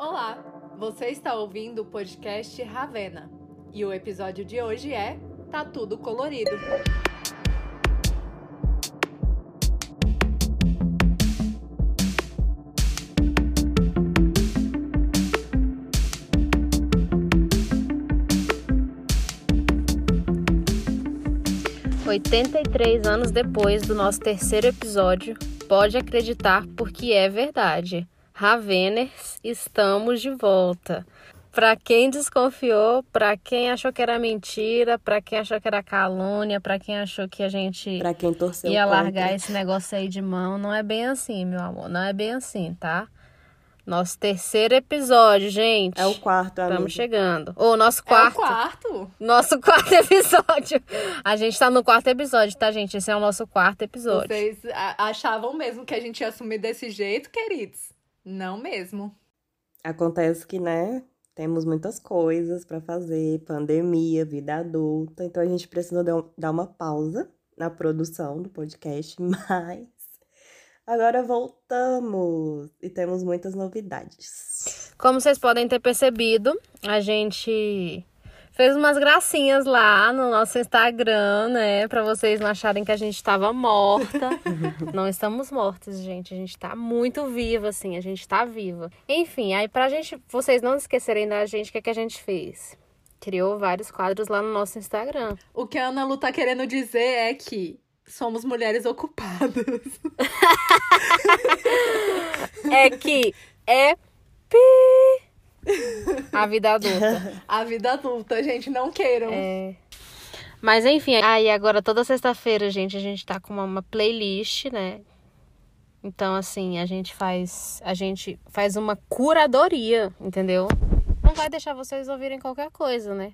Olá, você está ouvindo o podcast Ravena e o episódio de hoje é Tá Tudo Colorido. Oitenta e três anos depois do nosso terceiro episódio, pode acreditar porque é verdade. Raveners, estamos de volta. Para quem desconfiou, para quem achou que era mentira, para quem achou que era calúnia, para quem achou que a gente Pra quem torceu ia contra. largar esse negócio aí de mão, não é bem assim, meu amor, não é bem assim, tá? Nosso terceiro episódio, gente. É o quarto, amigo. Estamos chegando. Ou nosso É o quarto. quarto. Nosso quarto episódio. A gente tá no quarto episódio, tá, gente? Esse é o nosso quarto episódio. Vocês achavam mesmo que a gente ia assumir desse jeito, queridos? Não mesmo. Acontece que, né, temos muitas coisas pra fazer, pandemia, vida adulta, então a gente precisa dar um- dar uma pausa na produção do podcast, mas agora voltamos e temos muitas novidades. Como vocês podem ter percebido, a gente fez umas gracinhas lá no nosso Instagram, né? Pra vocês não acharem que a gente tava morta. não estamos mortas, gente. A gente tá muito viva, assim. A gente tá viva. Enfim, aí pra gente, vocês não esquecerem da gente, o que, que a gente fez? Criou vários quadros lá no nosso Instagram. O que a Ana Lu tá querendo dizer é que somos mulheres ocupadas. É que é pi a vida adulta. A vida adulta, gente, não queiram. É. Mas enfim, aí agora toda sexta-feira, gente, a gente tá com uma, uma playlist, né? Então, assim, a gente faz. A gente faz uma curadoria, entendeu? Não vai deixar vocês ouvirem qualquer coisa, né?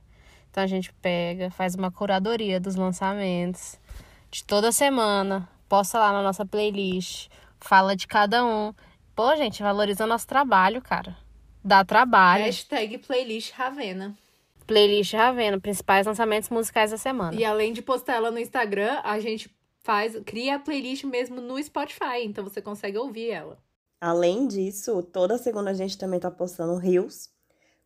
Então a gente pega, faz uma curadoria dos lançamentos de toda semana, posta lá na nossa playlist, fala de cada um. Pô, gente, valoriza nosso trabalho, cara. Dá trabalho. Hashtag playlist Ravena. Playlist Ravena, principais lançamentos musicais da semana. E além de postar ela no Instagram, a gente faz, cria a playlist mesmo no Spotify, então você consegue ouvir ela. Além disso, toda segunda a gente também tá postando reels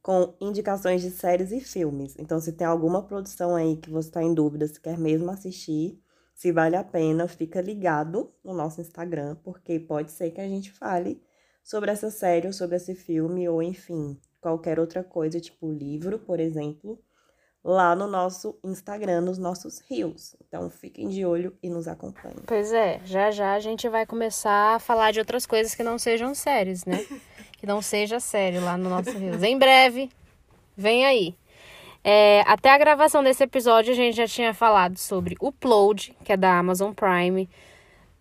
com indicações de séries e filmes. Então, se tem alguma produção aí que você tá em dúvida se quer mesmo assistir, se vale a pena, fica ligado no nosso Instagram, porque pode ser que a gente fale sobre essa série ou sobre esse filme, ou enfim, qualquer outra coisa, tipo livro, por exemplo, lá no nosso Instagram, nos nossos reels. Então, fiquem de olho e nos acompanhem. Pois é, já já a gente vai começar a falar de outras coisas que não sejam séries, né? que não seja sério lá no nosso Reels. Em breve, vem aí. É, até a gravação desse episódio, a gente já tinha falado sobre Upload, que é da Amazon Prime,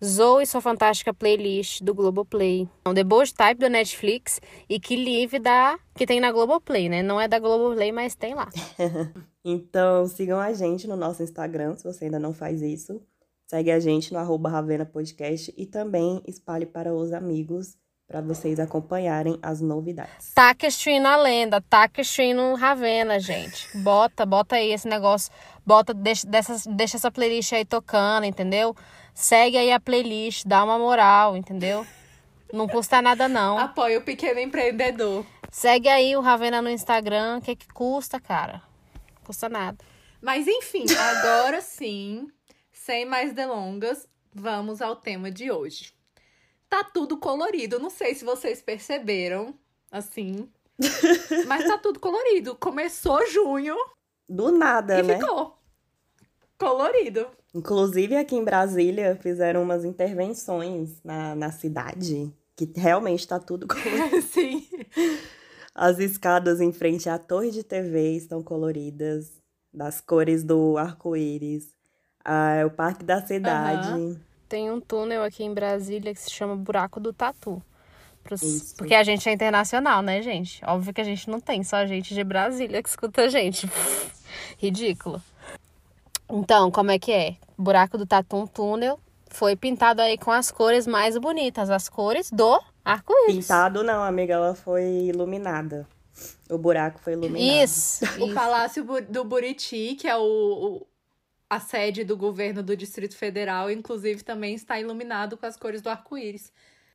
Zoe e sua fantástica playlist do Globoplay, The Bold Type do Netflix e Que Live da que tem na Globoplay, né? Não é da Globoplay, mas tem lá. Então, sigam a gente no nosso Instagram, se você ainda não faz isso. Segue a gente no arroba Ravena Podcast e também espalhe para os amigos para vocês acompanharem as novidades. Tá questionando a lenda, tá questionando Ravena, gente. Bota, bota aí esse negócio, bota, deixa, dessas, deixa essa playlist aí tocando, entendeu? Segue aí a playlist, dá uma moral, entendeu? Não custa nada não. Apoia o pequeno empreendedor. Segue aí o Ravena no Instagram, o que que custa, cara? Custa nada. Mas enfim, agora sim, sem mais delongas, vamos ao tema de hoje. Tá tudo colorido. Não sei se vocês perceberam, assim. mas tá tudo colorido. Começou junho Do nada, e né? ficou colorido. Inclusive aqui em Brasília fizeram umas intervenções na, na cidade, que realmente tá tudo colorido. Sim. As escadas em frente à torre de TV estão coloridas, das cores do arco-íris. Ah, o Parque da Cidade. Tem um túnel aqui em Brasília que se chama Buraco do Tatu. Pros-. Porque a gente é internacional, né, gente? Óbvio que a gente não tem só gente de Brasília que escuta a gente. Ridículo. Então, como é que é? Buraco do Tatu, um túnel, foi pintado aí com as cores mais bonitas, as cores do arco-íris. Pintado não, amiga, ela foi iluminada. O buraco foi iluminado. Isso. O isso. Palácio do Buriti, que é o, o- a sede do governo do Distrito Federal, inclusive também está iluminado com as cores do arco-íris.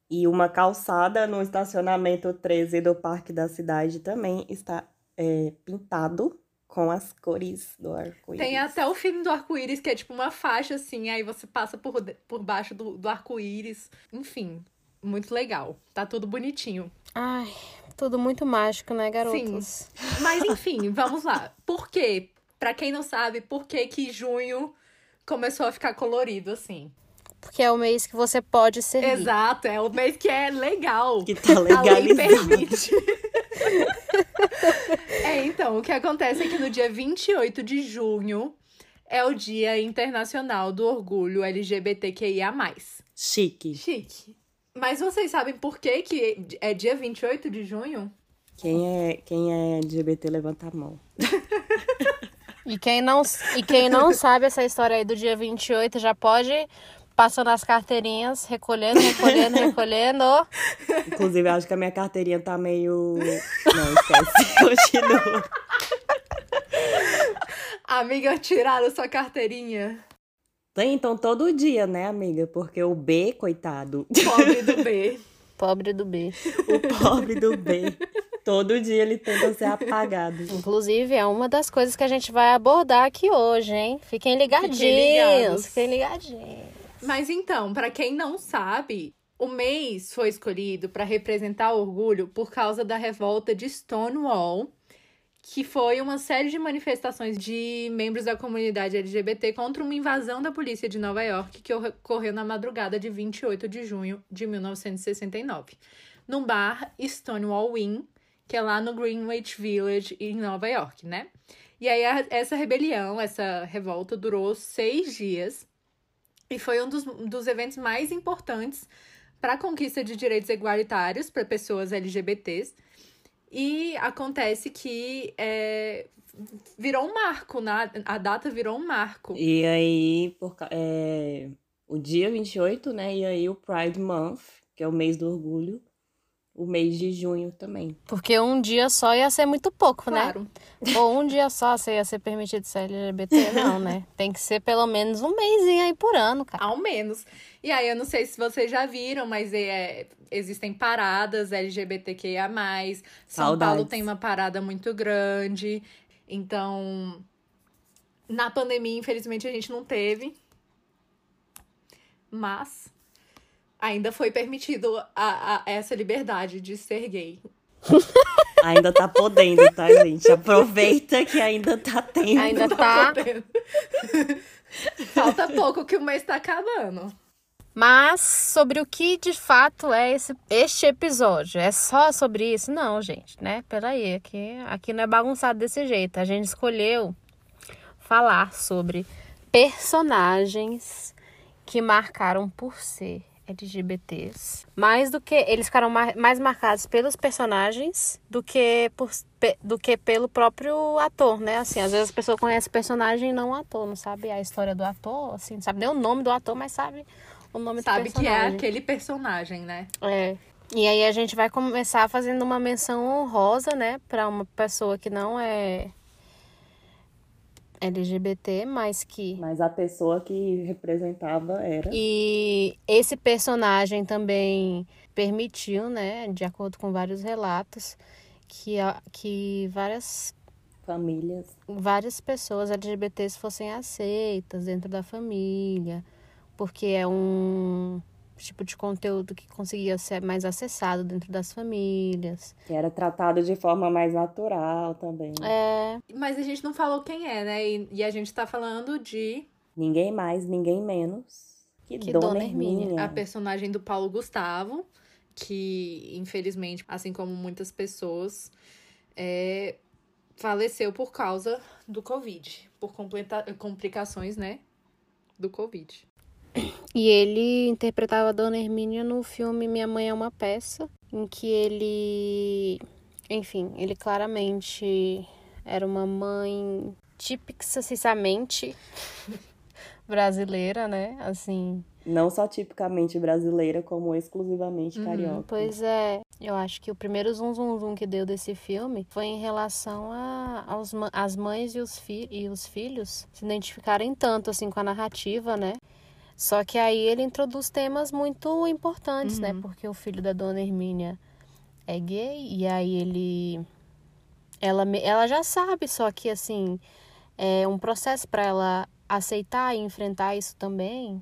E uma calçada no estacionamento 13 do Parque da Cidade também está é, pintado com as cores do arco-íris. Tem até o filme do arco-íris, que é tipo uma faixa assim, aí você passa por, por baixo do, do arco-íris. Enfim, muito legal. Tá tudo bonitinho. Ai, tudo muito mágico, né, garotos? Sim. Mas enfim, vamos lá. Por quê? Pra quem não sabe, por que que junho começou a ficar colorido assim? Porque é o mês que você pode servir. Exato, é o mês que é legal. Que tá A lei legalizado. permite. é, então, o que acontece é que no dia 28 de junho é o Dia Internacional do Orgulho LGBTQIA+. Chique. Chique. Mas vocês sabem por que, que é dia 28 de junho? Quem é, quem é LGBT, levanta a mão. E quem não, e quem não sabe essa história aí do dia 28 já pode passando as carteirinhas, recolhendo, recolhendo, recolhendo. Inclusive, eu acho que a minha carteirinha tá meio. Não, esquece. Continua. Amiga, tiraram sua carteirinha. Tem, então, todo dia, né, amiga? Porque o B, coitado. Pobre do B. Pobre do B. O pobre do B. Todo dia ele tenta ser apagado. Inclusive, é uma das coisas que a gente vai abordar aqui hoje, hein? Fiquem ligadinhos. ligados. Fiquem ligadinhos. Mas então, pra quem não sabe, o mês foi escolhido pra representar orgulho por causa da revolta de Stonewall, que foi uma série de manifestações de membros da comunidade LGBT contra uma invasão da polícia de Nova York que ocorreu na madrugada de 28 de junho de 1969, no bar Stonewall Inn, que é lá no Greenwich Village, em Nova York, né? E aí, essa rebelião, essa revolta durou seis dias e foi um dos, dos eventos mais importantes para a conquista de direitos igualitários para pessoas LGBTs. E acontece que é, virou um marco, né? a data virou um marco. E aí, por, é, o dia 28, né? E aí o Pride Month, que é o mês do orgulho, o mês de junho também. Porque um dia só ia ser muito pouco, Claro. né? Ou um dia só você ia ser permitido ser LGBT, não, né? Tem que ser pelo menos um mêsinho aí por ano, cara. Ao menos. E aí, eu não sei se vocês já viram, mas é, existem paradas LGBTQIA. São Saudades. Paulo tem uma parada muito grande. Então, na pandemia, infelizmente, a gente não teve. Mas ainda foi permitido a, a- essa liberdade de ser gay. Ainda tá podendo, tá, gente? Aproveita que ainda tá tendo. Ainda tá. podendo. Falta pouco que o mês tá acabando. Mas sobre o que de fato é esse, este episódio? É só sobre isso? Não, gente, né? Peraí, aqui, aqui não é bagunçado desse jeito. A gente escolheu falar sobre personagens que marcaram por ser LGBTs. Mais do que. Eles ficaram mais marcados pelos personagens do que, por, do que pelo próprio ator, né? Assim, às vezes a pessoa conhece o personagem e não o ator, não sabe a história do ator, assim, não sabe nem o nome do ator, mas sabe o nome Sabe do que é personagem. aquele personagem, né? É. E aí a gente vai começar fazendo uma menção honrosa, né, para uma pessoa que não é LGBT, mas que Mas a pessoa que representava era. e esse personagem também permitiu, né, de acordo com vários relatos, que, que várias, Famílias. várias pessoas LGBTs fossem aceitas dentro da família, porque é um tipo de conteúdo que conseguia ser mais acessado dentro das famílias. Que era tratado de forma mais natural também. É, Mas a gente não falou quem é, né? E, e a gente tá falando de Ninguém mais, ninguém menos que, Que Dona, Dona Hermínia. Hermínia. a personagem do Paulo Gustavo, que infelizmente, assim como muitas pessoas, é, faleceu por causa do Covid, por complicações, né? Do Covid. E ele interpretava a Dona Hermínia no filme Minha Mãe é uma Peça, em que ele, enfim, ele claramente era uma mãe tipicamente brasileira, né? Assim, Não só tipicamente brasileira, como exclusivamente Uhum, carioca. pois é, eu acho que o primeiro zum zum zum que deu desse filme foi em relação a aos, as mães e os, fi e os filhos se identificarem tanto assim com a narrativa, né? Só que aí ele introduz temas muito importantes, né? Uhum. Porque o filho da dona Hermínia é gay e aí ele ela ela já sabe, só que assim, é um processo para ela aceitar e enfrentar isso também.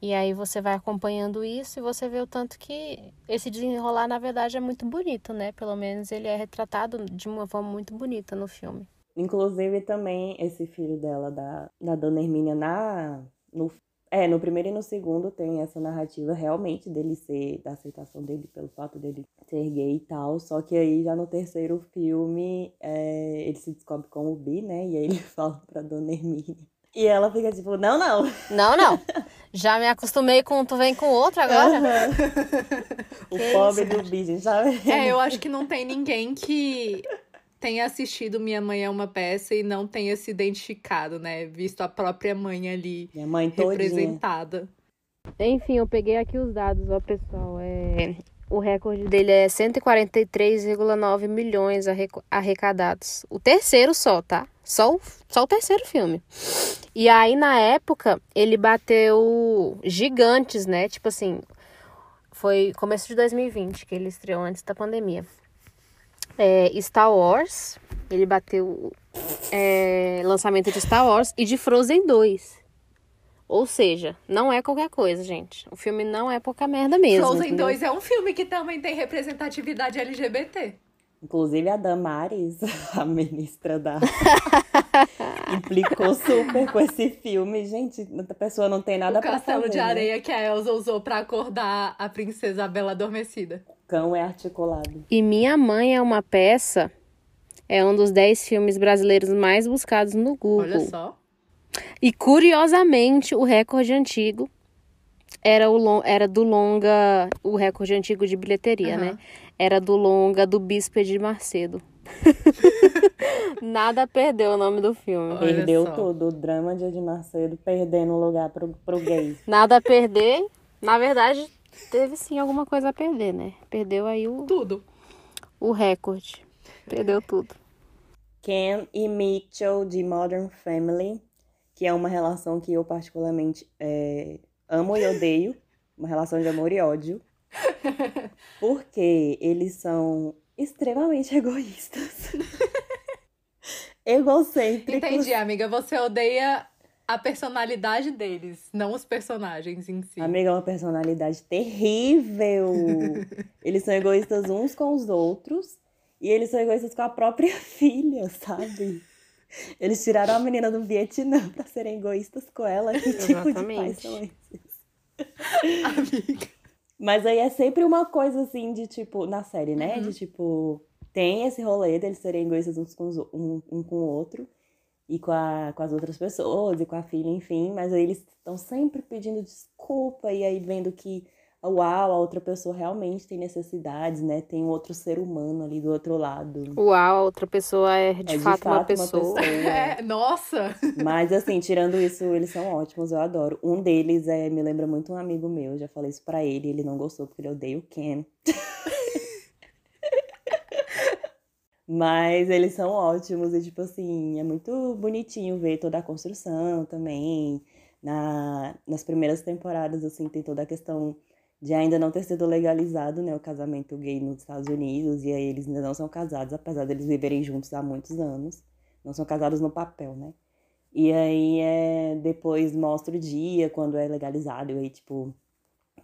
E aí você vai acompanhando isso e você vê o tanto que esse desenrolar na verdade é muito bonito, né? Pelo menos ele é retratado de uma forma muito bonita no filme. Inclusive também esse filho dela, da, da Dona Hermínia, na, no, é, no primeiro e no segundo tem essa narrativa realmente dele ser, da aceitação dele pelo fato dele ser gay e tal. Só que aí já no terceiro filme é, ele se descobre como bi, né? E aí ele fala pra Dona Hermínia. E ela fica tipo, não, não. Não, não. Já me acostumei com tu vem com outro agora. o Que pobre isso, do bi, gente, sabe? É, eu acho que não tem ninguém que tenha assistido Minha Mãe é uma Peça e não tenha se identificado, né? Visto a própria mãe ali Minha mãe representada. Enfim, eu peguei aqui os dados, ó, pessoal. É, o recorde dele é 143,9 milhões arrecadados. O terceiro só, tá? Só o, só o terceiro filme. E aí, na época, ele bateu gigantes, né? Tipo assim, foi começo de 2020 que ele estreou antes da pandemia. É, Star Wars, ele bateu é, lançamento de Star Wars e de Frozen 2. Ou seja, não é qualquer coisa, gente. O filme não é pouca merda mesmo. Frozen entendeu? 2 é um filme que também tem representatividade LGBT. Inclusive a Damares, a ministra da. implicou super com esse filme. Gente, a pessoa não tem nada o pra castelo fazer. de né? areia que a Elsa usou pra acordar a princesa Bela Adormecida. O cão é articulado. E Minha Mãe é uma peça. É um dos 10 filmes brasileiros mais buscados no Google. Olha só. E curiosamente, o recorde antigo era, o era do longa. O recorde antigo de bilheteria, Aham. né? Era do longa do Bispo de Macedo. Nada perdeu o nome do filme. Olha Perdeu só. tudo. O drama de Edir Macedo perdendo o lugar pro, pro gay. Nada a perder. Na verdade, teve sim alguma coisa a perder, né? Perdeu aí o, Tudo. o recorde. Perdeu tudo. Ken e Mitchell de Modern Family, que é uma relação que eu particularmente é, amo e odeio, uma relação de amor e ódio, porque eles são extremamente egoístas, egocêntricos. Entendi, amiga. Você odeia a personalidade deles, não os personagens em si. Amiga, é uma personalidade terrível. Eles são egoístas uns com os outros e eles são egoístas com a própria filha, sabe? Eles tiraram a menina do Vietnã pra serem egoístas com ela. Que tipo de pais Exatamente. são esses? Amiga. Mas aí é sempre uma coisa assim de tipo, na série, né? Uhum. De tipo, tem esse rolê deles serem egoístas uns com os, o- um, um com o outro e com, a, com as outras pessoas e com a filha, enfim. Mas aí eles estão sempre pedindo desculpa e aí vendo que, uau, a outra pessoa realmente tem necessidades, né? Tem um outro ser humano ali do outro lado. Uau, a outra pessoa é de, É fato, uma pessoa. É, nossa. Mas assim, tirando isso, eles são ótimos, eu adoro. Um deles é, me lembra muito um amigo meu, eu já falei isso pra ele, ele não gostou porque ele odeia o Ken. Mas eles são ótimos e, tipo assim, é muito bonitinho ver toda a construção também. Na, nas primeiras temporadas, assim, tem toda a questão de ainda não ter sido legalizado, né, o casamento gay nos Estados Unidos, e aí eles ainda não são casados, apesar deles viverem juntos há muitos anos. Não são casados no papel, né? E aí é, depois mostra o dia quando é legalizado, e aí, tipo,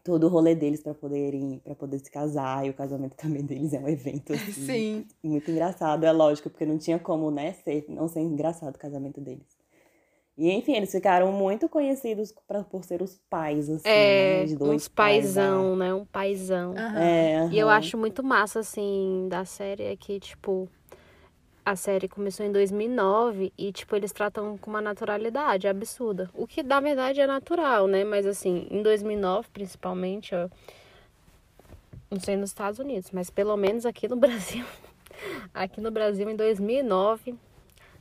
todo o rolê deles pra poderem, para poder se casar, e o casamento também deles é um evento assim, Sim. muito engraçado, é lógico, porque não tinha como, né, ser, não ser engraçado o casamento deles. E enfim, eles ficaram muito conhecidos pra, por ser os pais, assim, É, né, de dois uns pais, paizão, né? Um paizão. Aham. É, E eu acho muito massa, assim, da série é que, tipo, a série começou em 2009 e, tipo, eles tratam com uma naturalidade absurda. O que, na verdade, é natural, né? Mas, assim, em 2009, principalmente, ó, não sei nos Estados Unidos, mas pelo menos aqui no Brasil, aqui no Brasil, em 2009,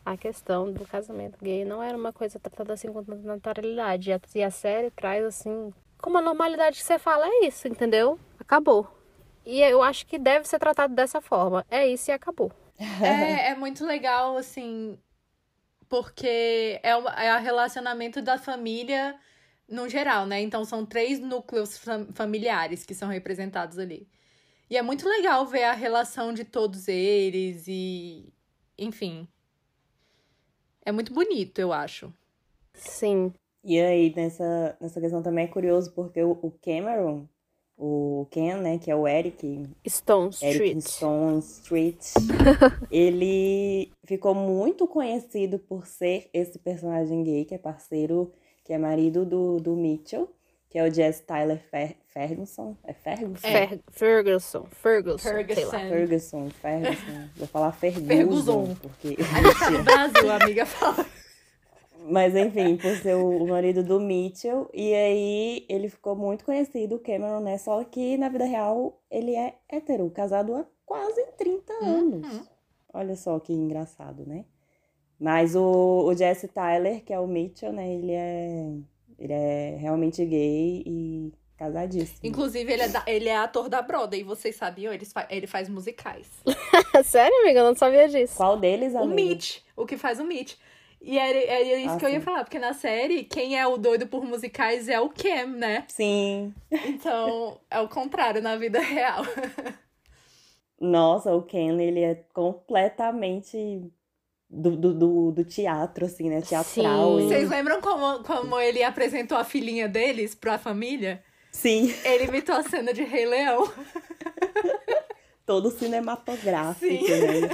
a questão do casamento gay não era uma coisa tratada assim com tanta naturalidade. E a, a série traz, assim, com uma normalidade que você fala, é isso, entendeu? Acabou. E eu acho que deve ser tratado dessa forma. É isso e acabou. É, é muito legal, assim, porque é o é relacionamento da família no geral, né? Então são três núcleos fam familiares que são representados ali. E é muito legal ver a relação de todos eles e. Enfim. É muito bonito, eu acho. Sim. E aí, nessa, nessa questão também é curioso, porque o, o Cameron, o Ken, né, que é o Eric. Stone Street. Eric Stone Street. ele ficou muito conhecido por ser esse personagem gay, que é parceiro, que é marido do, do Mitchell, que é o Jess Tyler Fer Ferguson. É Ferguson? É. Ferguson. Ferguson. Ferguson. Ferguson, Ferguson. Vou falar Ferguson. Ferguson. Porque... A gente tá no Brasil, a amiga fala. Mas enfim, por ser o marido do Mitchell. E aí ele ficou muito conhecido, o Cameron, né? Só que na vida real ele é hétero, casado há quase 30 anos. Uhum. Olha só que engraçado, né? Mas o, o Jesse Tyler, que é o Mitchell, né? Ele é, ele é realmente gay e casadíssimo. Inclusive, ele é, da- ele é ator da Broadway, e vocês sabiam? Ele, fa- ele faz musicais. Sério, amiga? Eu não sabia disso. Qual deles, O amiga? Mitch, o que faz o Mitch. E era, era isso Ah, que eu ia sim. falar, porque na série, quem é o doido por musicais é o Cam, né? Sim. Então, é o contrário na vida real. Nossa, o Ken, ele é completamente do, do, do, do teatro, assim, né? Teatral. Sim. e- Vocês lembram como, como ele apresentou a filhinha deles pra família? Sim, Ele imitou a cena de Rei Leão. todo cinematográfico, Sim. né?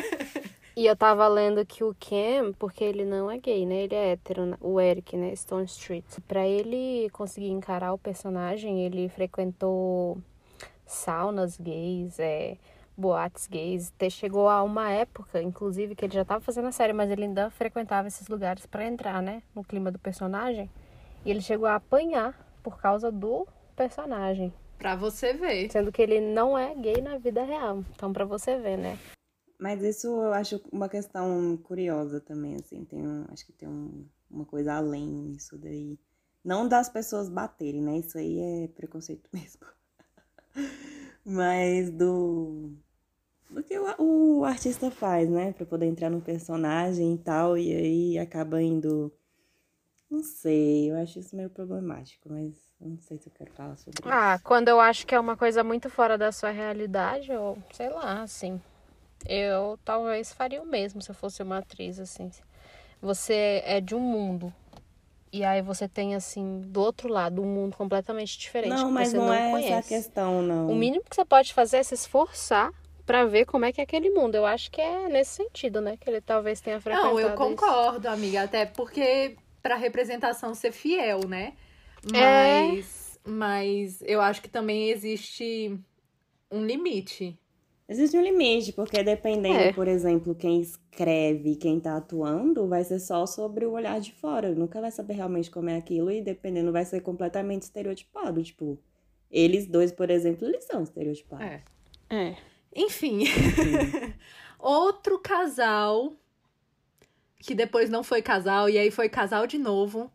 E eu tava lendo que o Cam, porque ele não é gay, né? Ele é hétero, né? o Eric, né? Stone Street. Pra ele conseguir encarar o personagem, ele frequentou saunas gays, é, boates gays. Até chegou a uma época, inclusive, que ele já tava fazendo a série, mas ele ainda frequentava esses lugares pra entrar, né? No clima do personagem. E ele chegou a apanhar por causa do personagem. Pra você ver. Sendo que ele não é gay na vida real. Então, pra você ver, né? Mas isso eu acho uma questão curiosa também, assim. Tem um, acho que tem um- uma coisa além nisso daí. Não das pessoas baterem, né? Isso aí é preconceito mesmo. Mas do, do que o, o artista faz, né? Pra poder entrar no personagem e tal. E aí acaba indo. Não sei, eu acho isso meio problemático, mas eu não sei se eu quero falar sobre isso. Ah, quando eu acho que é uma coisa muito fora da sua realidade, ou sei lá, assim. Eu talvez faria o mesmo se eu fosse uma atriz, assim. Você é de um mundo. E aí você tem, assim, do outro lado, um mundo completamente diferente. Não, que mas você não, não é conhece. essa a questão, não. O mínimo que você pode fazer é se esforçar pra ver como é que é aquele mundo. Eu acho que é nesse sentido, né? Que ele talvez tenha frequentado Não, eu isso. concordo, amiga. Até porque pra representação ser fiel, né? É. Mas, mas eu acho que também existe um limite. Existe um limite, porque dependendo, É. por exemplo, quem escreve, quem tá atuando, vai ser só sobre o olhar de fora. Nunca vai saber realmente como é aquilo e dependendo vai ser completamente estereotipado. Tipo, eles dois, por exemplo, eles são estereotipados. É. É. Enfim. Outro casal que depois não foi casal e aí foi casal de novo,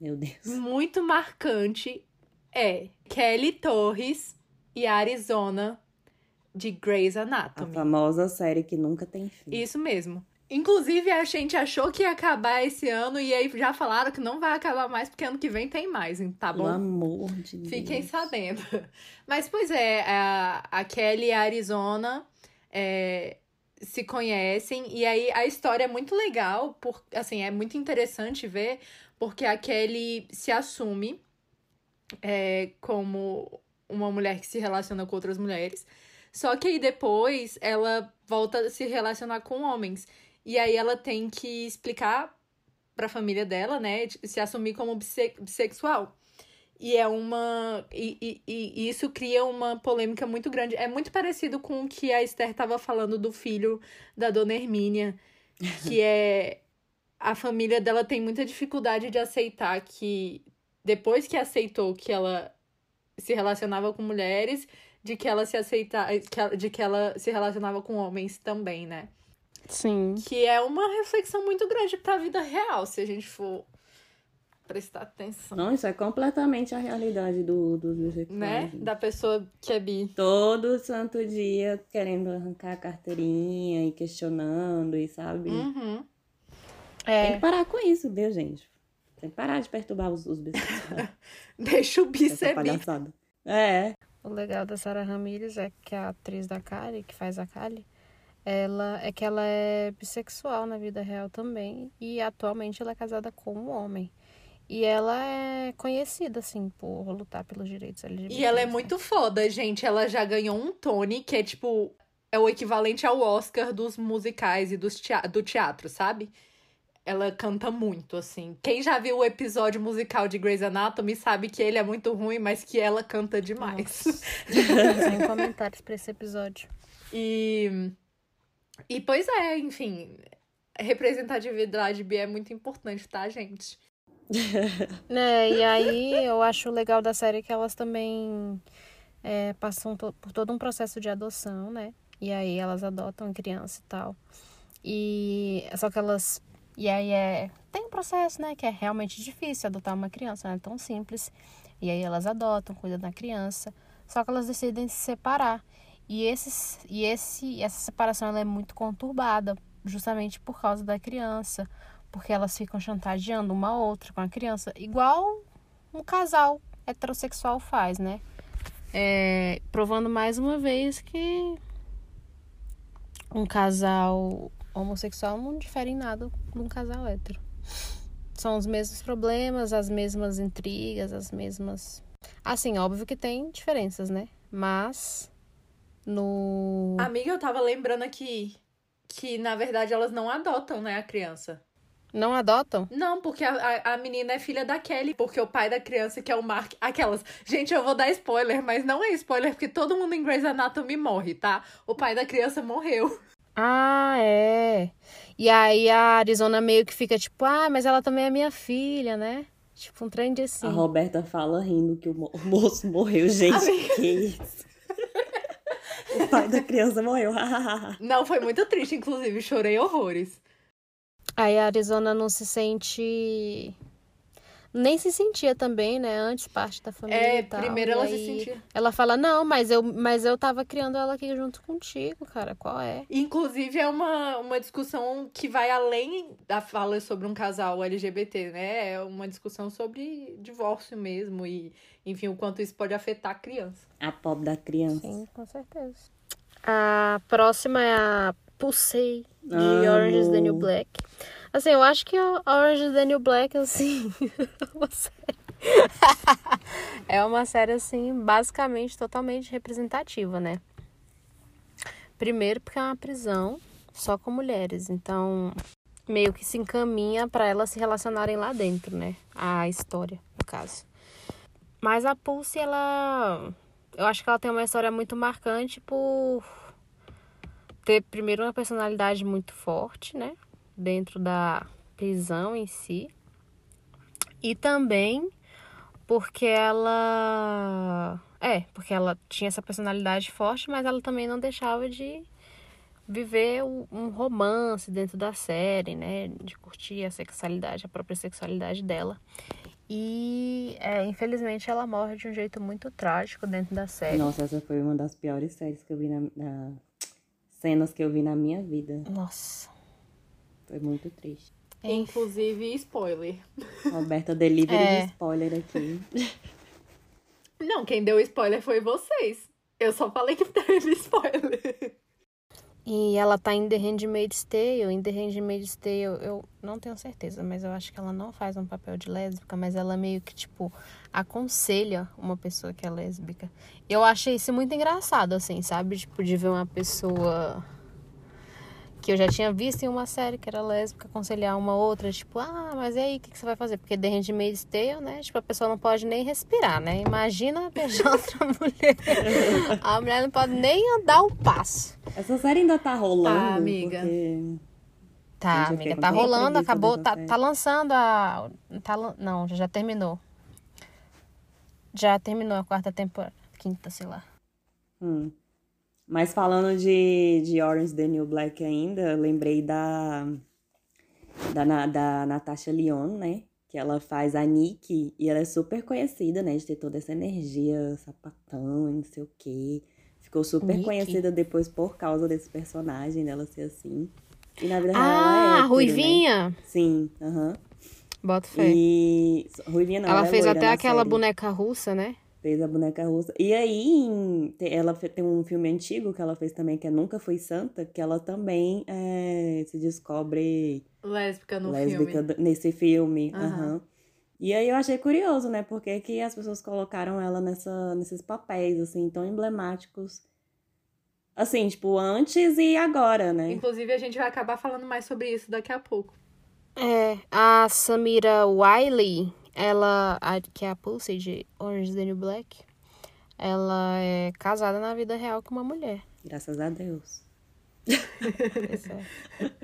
Meu Deus. muito marcante, é Kelly Torres e Arizona de Grey's A Anatomy. famosa série que nunca tem fim. Isso mesmo. Inclusive, a gente achou que ia acabar esse ano e aí já falaram que não vai acabar mais porque ano que vem tem mais, tá Pelo bom? amor de Deus. Fiquem sabendo. Mas, pois é, a, a Kelly e a Arizona é, se conhecem. E aí a história é muito legal, por, assim, é muito interessante ver, porque a Kelly se assume é, como uma mulher que se relaciona com outras mulheres. Só que aí depois ela volta a se relacionar com homens. E aí ela tem que explicar pra família dela, né? Se assumir como bisse- bissexual. E é uma. E, e, e isso cria uma polêmica muito grande. É muito parecido com o que a Esther estava falando do filho da dona Hermínia, que é. A família dela tem muita dificuldade de aceitar que, depois que aceitou que ela se relacionava com mulheres, de que ela se aceita, que ela- de que ela se relacionava com homens também, né? Sim. Que é uma reflexão muito grande pra vida real, se a gente for prestar atenção. Não, isso é completamente a realidade do, dos bissexuais. né? gente. Da pessoa que é bi. Todo santo dia querendo arrancar a carteirinha e questionando e sabe? Uhum. Tem É. que parar com isso, viu, gente? Tem que parar de perturbar os, os bissexuais. Deixa o bi Essa ser bi. palhaçada. É. O legal da Sarah Ramirez é que a atriz da Kali, que faz a Kali, ela é que ela é bissexual na vida real também e atualmente ela é casada com um homem. E ela é conhecida assim por lutar pelos direitos LGBT. E ela é muito foda, gente. Ela já ganhou um Tony, que é tipo. É o equivalente ao Oscar dos musicais e dos tea- do teatro, sabe? Ela canta muito, assim. Quem já viu o episódio musical de Grey's Anatomy sabe que ele é muito ruim, mas que ela canta demais. Sem comentários pra esse episódio. E. E pois é, enfim. Representatividade bi é muito importante, tá, gente? Né, e aí eu acho legal da série que elas também é, passam por todo um processo de adoção, né? E aí elas adotam criança e tal. E só que elas. E aí é. Tem um processo, né? Que é realmente difícil adotar uma criança, não é tão simples. E aí elas adotam, cuidam da criança. Só que elas decidem se separar. E, esses, e esse, essa separação é muito conturbada, justamente por causa da criança porque elas ficam chantageando uma outra com a criança, igual um casal heterossexual faz, né? É, provando mais uma vez que um casal homossexual não difere em nada de um casal hétero. São os mesmos problemas, as mesmas intrigas, as mesmas. Assim, óbvio que tem diferenças, né? Mas no. Amiga, eu tava lembrando aqui que, na verdade, elas não adotam, né, a criança. Não adotam? Não, porque a, a, a menina é filha da Kelly, porque o pai da criança, que é o Mark. Aquelas. Gente, eu vou dar spoiler, mas não é spoiler, porque todo mundo em Grey's Anatomy morre, tá? O pai da criança morreu. Ah, é. E aí a Arizona meio que fica tipo, ah, mas ela também é minha filha, né? Tipo um trem de assim. A Roberta fala rindo que o, mo- o moço morreu. Gente, Amiga. que isso? O pai da criança morreu. Não, foi muito triste, inclusive, chorei horrores. Aí a Arizona não se sente. Nem se sentia também, né? Antes parte da família. É, e tal. primeiro E ela se sentia. Ela fala, não, mas eu, mas eu tava criando ela aqui junto contigo, cara. Qual é? Inclusive, é uma, uma discussão que vai além da fala sobre um casal LGBT, né? É uma discussão sobre divórcio mesmo e, enfim, o quanto isso pode afetar a criança. A pobre da criança. Sim, com certeza. A próxima é a Pulsei de. Orange is the New Black. Assim, eu acho que a Orange New Black, assim, é uma série. é uma série, assim, basicamente totalmente representativa, né? Primeiro porque é uma prisão só com mulheres, então meio que se encaminha para elas se relacionarem lá dentro, né? A história, no caso. Mas a Pulse, ela. Eu acho que ela tem uma história muito marcante por ter, primeiro, uma personalidade muito forte, né? Dentro da prisão em si. E também porque ela. É, porque ela tinha essa personalidade forte, mas ela também não deixava de viver um romance dentro da série, né? De curtir a sexualidade, a própria sexualidade dela. E, é, infelizmente, ela morre de um jeito muito trágico dentro da série. Nossa, essa foi uma das piores séries que eu vi na, na- cenas que eu vi na minha vida. Nossa. Foi muito triste. Inclusive, spoiler. Roberta delivery É. de spoiler aqui. Não, quem deu spoiler foi vocês. Eu só falei que teve spoiler. E ela tá em The Handmaid's Tale. Em The Handmaid's Tale, eu não tenho certeza, mas eu acho que ela não faz um papel de lésbica, mas ela meio que, tipo, aconselha uma pessoa que é lésbica. Eu achei isso muito engraçado, assim, sabe? Tipo, de ver uma pessoa que eu já tinha visto em uma série que era lésbica aconselhar uma outra, tipo, ah, mas e aí, o que, que você vai fazer? Porque The Handmaid's Tale, né? Tipo, a pessoa não pode nem respirar, né? Imagina beijar outra mulher. A mulher não pode nem andar um passo. Essa série ainda tá rolando. Tá, amiga. Porque... Tá, amiga, tá rolando, acabou, tá, série. tá lançando a. Tá, não, já terminou. Já terminou a quarta temporada, quinta, sei lá. Hum. Mas falando de, de Orange the New Black ainda, eu lembrei da, da, da Natasha Lyonne, né? Que ela faz a Nick e ela é super conhecida, né? De ter toda essa energia, sapatão e não sei o quê. Ficou super Nick? conhecida depois por causa desse personagem dela ser assim. E na vida real ela é Ah, né? Ruivinha! Sim, aham. Bota fé. E. Ruivinha não. ela ela é fez loira até aquela série. boneca russa, né? Fez a boneca russa. E aí, ela tem um filme antigo que ela fez também, que é Nunca Fui Santa, que ela também é, se descobre Lésbica no lésbica filme. nesse filme. Aham. aham. E aí eu achei curioso, né? Porque que as pessoas colocaram ela nessa, nesses papéis, assim, tão emblemáticos. Assim, tipo, antes e agora, né? Inclusive, a gente vai acabar falando mais sobre isso daqui a pouco. É, a Samira Wiley, ela, a- que é a Pulse de Orange is the New Black, ela é casada na vida real com uma mulher. Graças a Deus. É.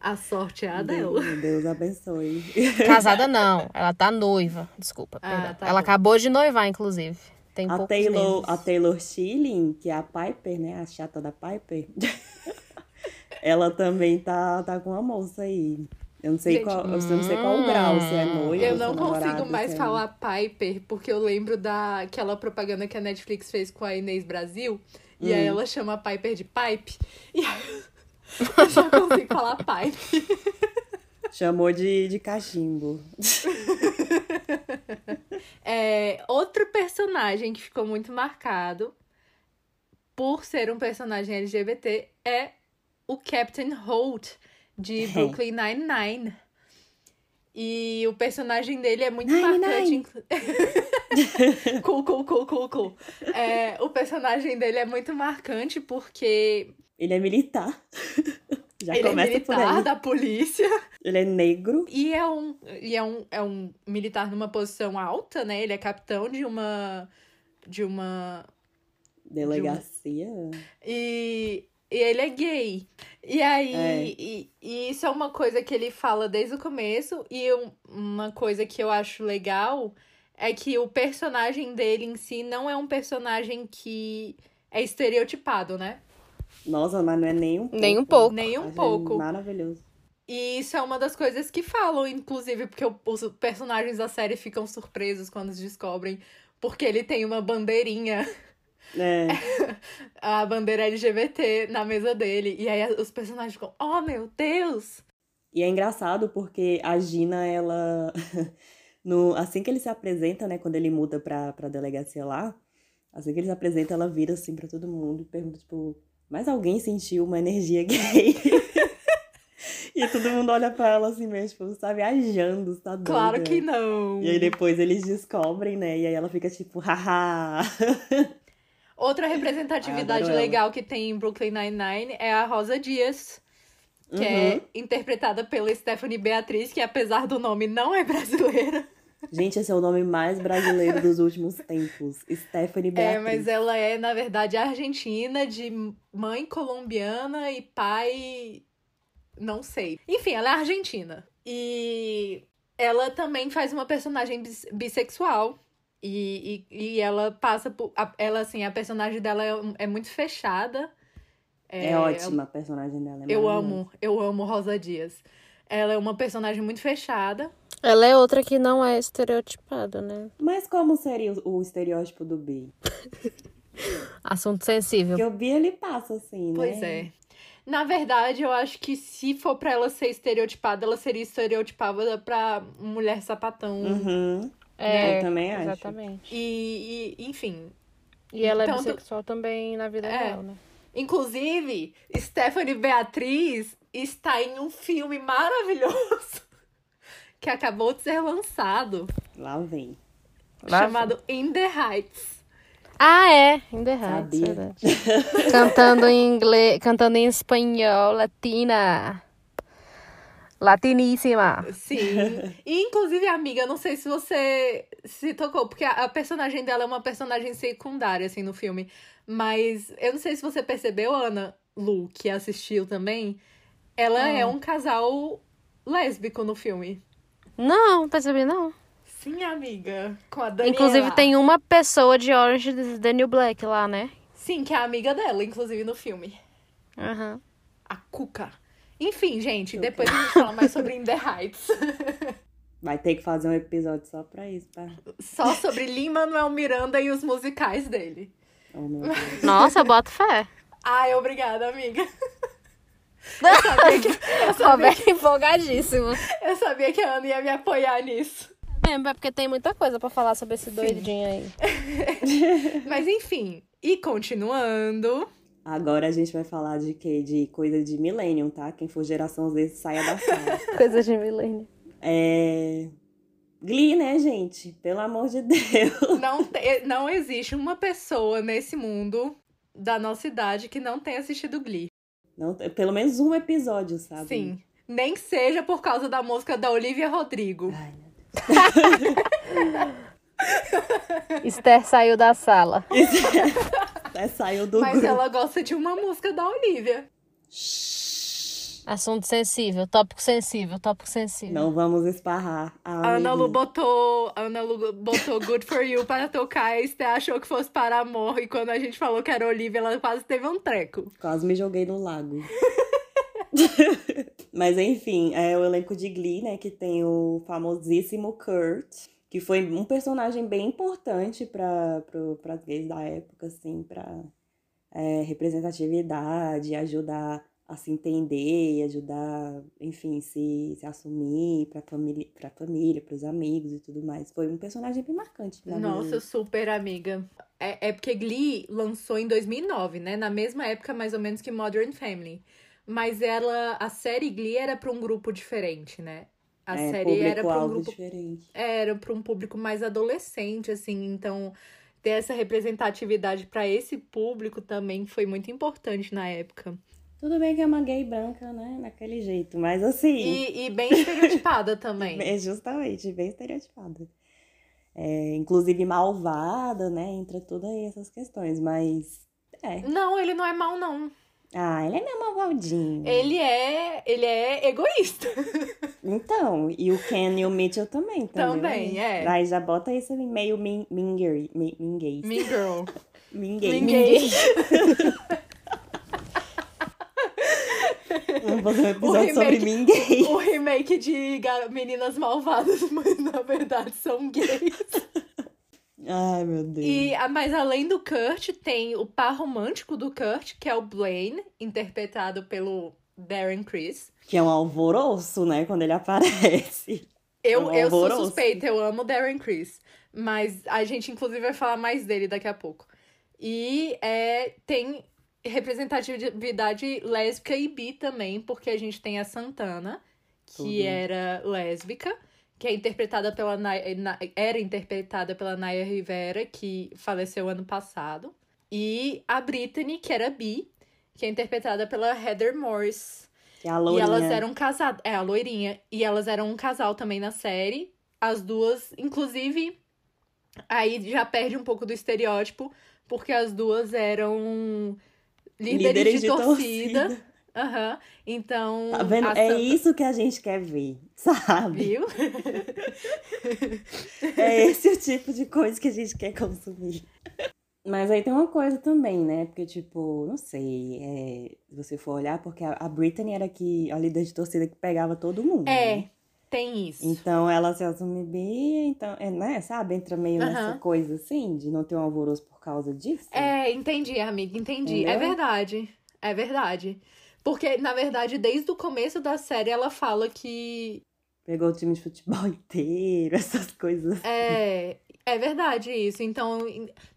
A sorte é a dela. Deus, Deus abençoe. Casada não, ela tá noiva, desculpa, Ah, tá ela bom. acabou de noivar, inclusive. Tem A Taylor, meses. a Taylor Schilling, que é a Piper, né? A chata da Piper. ela também tá, tá com uma moça aí. Eu não sei Gente, qual, eu não sei qual o grau, se é noiva, Eu é não namorada, consigo mais é- falar Piper, porque eu lembro daquela propaganda que a Netflix fez com a Inês Brasil. E Hum. aí ela chama a Piper de Pipe. E aí eu só consigo falar Pipe. Chamou de, de cachimbo. É, outro personagem que ficou muito marcado por ser um personagem LGBT é o Captain Holt de Brooklyn Nine-Nine. E o personagem dele é muito Nine, marcante. nine. cool, cool, cool, cool, cool. É, o personagem dele é muito marcante porque Ele é militar. Já ele é começa por militar da polícia. Ele é negro. E é um, e é um, é um militar numa posição alta, né? Ele é capitão de uma. De uma. Delegacia. E, e ele é gay. E aí. É. E, e isso é uma coisa que ele fala desde o começo. E um- uma coisa que eu acho legal é que o personagem dele em si não é um personagem que é estereotipado, né? Nossa, mas não é nem um pouco. Nem um pouco. Nem um pouco. Maravilhoso. E isso é uma das coisas que falam, inclusive, porque o- os personagens da série ficam surpresos quando descobrem, porque ele tem uma bandeirinha, É. a bandeira LGBT na mesa dele. E aí os personagens ficam, oh meu Deus! E é engraçado porque a Gina, ela. No, assim que ele se apresenta, né? Quando ele muda pra, pra delegacia lá, assim que ele se apresenta, ela vira assim pra todo mundo e pergunta, tipo, mas alguém sentiu uma energia gay? e todo mundo olha pra ela assim mesmo, tipo, tá viajando, tá doida. Claro que não! E aí depois eles descobrem, né? E aí ela fica tipo, haha. Outra representatividade legal que tem em Brooklyn Nine-Nine é a Rosa Dias, que é Uhum. interpretada pela Stephanie Beatriz, que apesar do nome não é brasileira. Gente, esse é o nome mais brasileiro dos últimos tempos. Stephanie Beatriz. É, mas ela é, na verdade, argentina, de mãe colombiana e pai. Não sei. Enfim, ela é argentina. E ela também faz uma personagem bis- bissexual. E, e, e ela passa por. a- Ela, assim, a personagem dela é, é muito fechada. É, ótima a personagem dela. é Eu amo, eu amo Rosa Dias. Ela é uma personagem muito fechada. Ela é outra que não é estereotipada, né? Mas como seria o, o estereótipo do bi? Assunto sensível. Porque o bi ele passa assim, né? Pois é. Na verdade, eu acho que se for pra ela ser estereotipada, ela seria estereotipada pra mulher sapatão. Uhum. É, eu também acho. Exatamente. E, e, enfim. E ela é bissexual também na vida É. real, né? Inclusive, Stephanie Beatriz está em um filme maravilhoso que acabou de ser lançado, Lá vem. Lá chamado In the Heights. Ah, é. In the Heights, Sabia. cantando em inglês, cantando em espanhol, latina. Latiníssima. Sim. E, inclusive, amiga, eu não sei se você se tocou, porque a, a personagem dela é uma personagem secundária, assim, no filme. Mas eu não sei se você percebeu, Ana, Lu, que assistiu também. Ela é um casal lésbico no filme. Não, percebi não. Sim, amiga. Com a Daniela. Inclusive tem uma pessoa de Orange is the New Black lá, né? Sim, que é a amiga dela, inclusive, no filme. Aham. A Cuca. Enfim, gente, depois a gente fala mais sobre In the Heights. Vai ter que fazer um episódio só pra isso, tá? Só sobre Lin-Manuel Miranda e os musicais dele. Oh, meu Deus. Nossa, bota fé. Ai, obrigada, amiga. Eu sabia que, eu sabia, Roberto empolgadíssimo. eu sabia que a Ana ia me apoiar nisso. É, é porque tem muita coisa pra falar sobre esse doidinho aí. Mas enfim, e continuando. Agora a gente vai falar de quê? De coisa de millennium, tá? Quem for geração Z, saia da sala. Coisa de milênio. É... Glee, né, gente? Pelo amor de Deus. Não, te- não existe uma pessoa nesse mundo da nossa idade que não tenha assistido Glee. Não, pelo menos um episódio, sabe? Sim. Nem seja por causa da música da Olivia Rodrigo. Ai, meu Esther saiu da sala. Até saiu do Mas grupo. ela gosta de uma música da Olivia. Assunto sensível, tópico sensível, tópico sensível. Não vamos esparrar. A Ana Lu botou, Ana Lu botou Good For You para tocar e Esther achou que fosse para amor. E quando a gente falou que era Olivia, ela quase teve um treco. Quase me joguei no lago. Mas enfim, é o elenco de Glee, né? Que tem o famosíssimo Kurt, que foi um personagem bem importante para as gays da época, assim, para representatividade, ajudar a se entender, ajudar, enfim, se, se assumir para família, para família, para os amigos e tudo mais. Foi um personagem bem marcante. na Nossa, super amiga. É, é porque Glee lançou em 2009, né? Na mesma época, mais ou menos, que Modern Family. Mas ela, a série Glee era para um grupo diferente, né? A é, série era para um grupo diferente. era para um público mais adolescente, assim, então ter essa representatividade para esse público também foi muito importante na época. Tudo bem que é uma gay branca, né? Daquele jeito, mas assim. E, e bem estereotipada também. É justamente, bem estereotipada. É, inclusive malvada, né? Entra todas essas questões, mas. É. Não, ele não é mal, não. Ah, ele é meio malvadinho. Ele é, ele é egoísta. Então, e o Ken e o Mitchell também, Também, é. Aí já bota ali meio min, minger, min, minguês. Mean Girl. Minguês. Ninguém. Vamos fazer um episódio O sobre remake- minguês. O remake de Meninas Malvadas, mas na verdade são gays. Ai, meu Deus. E, ah, mas além do Kurt, tem o par romântico do Kurt, que é o Blaine, interpretado pelo Darren Criss. Que é um alvoroço, né? Quando ele aparece. Eu, Um eu sou suspeita, eu amo o Darren Criss. Mas a gente, inclusive, vai falar mais dele daqui a pouco. E é, tem representatividade lésbica e bi também, porque a gente tem a Santana, que Tudo. era lésbica, que é interpretada pela Na- era interpretada pela Naya Rivera, que faleceu ano passado. E a Brittany, que era bi, que é interpretada pela Heather Morris. Que é a E lourinha. elas eram casadas. É, a loirinha. E elas eram um casal também na série. As duas, inclusive, aí já perde um pouco do estereótipo, porque as duas eram líderes, de, torcida. Aham. Então. Tá vendo? É Santa- isso que a gente quer ver, sabe? Viu? É esse o tipo de coisa que a gente quer consumir. Mas aí tem uma coisa também, né? Porque, tipo, não sei, é, se você for olhar, porque a, a Britney era que, a líder de torcida que pegava todo mundo. É, né? tem isso. Então ela se assume bi, então, é, né? Sabe? Entra meio nessa coisa assim, de não ter um alvoroço por causa disso. É, entendi, amiga, entendi. É Entendeu? verdade. É verdade. Porque, na verdade, desde o começo da série, ela fala que Pegou o time de futebol inteiro, essas coisas. É, é verdade isso. Então,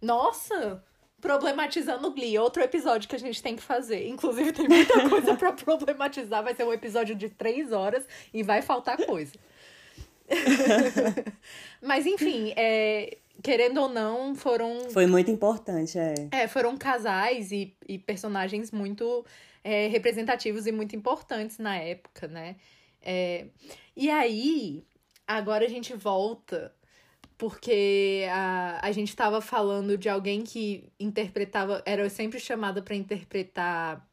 nossa, problematizando o Glee, outro episódio que a gente tem que fazer. Inclusive, tem muita coisa pra problematizar. Vai ser um episódio de três horas e vai faltar coisa. Mas, enfim, é, querendo ou não, foram, Foi muito importante, é. é, foram casais e, e personagens muito é, representativos e muito importantes na época, né? É, e aí, agora a gente volta, porque a, a gente tava falando de alguém que interpretava, era sempre chamada pra interpretar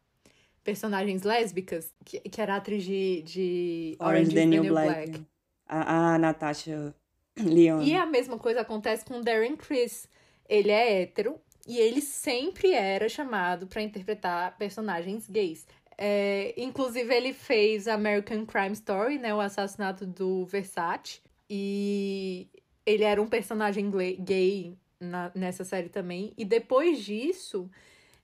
personagens lésbicas, que, que era atriz de, de Orange, the New Black. A, a Natasha Leon. E a mesma coisa acontece com Darren Criss. Ele é hétero e ele sempre era chamado pra interpretar personagens gays. É, inclusive, ele fez American Crime Story, né? O assassinato do Versace. E ele era um personagem gay na- nessa série também. E depois disso,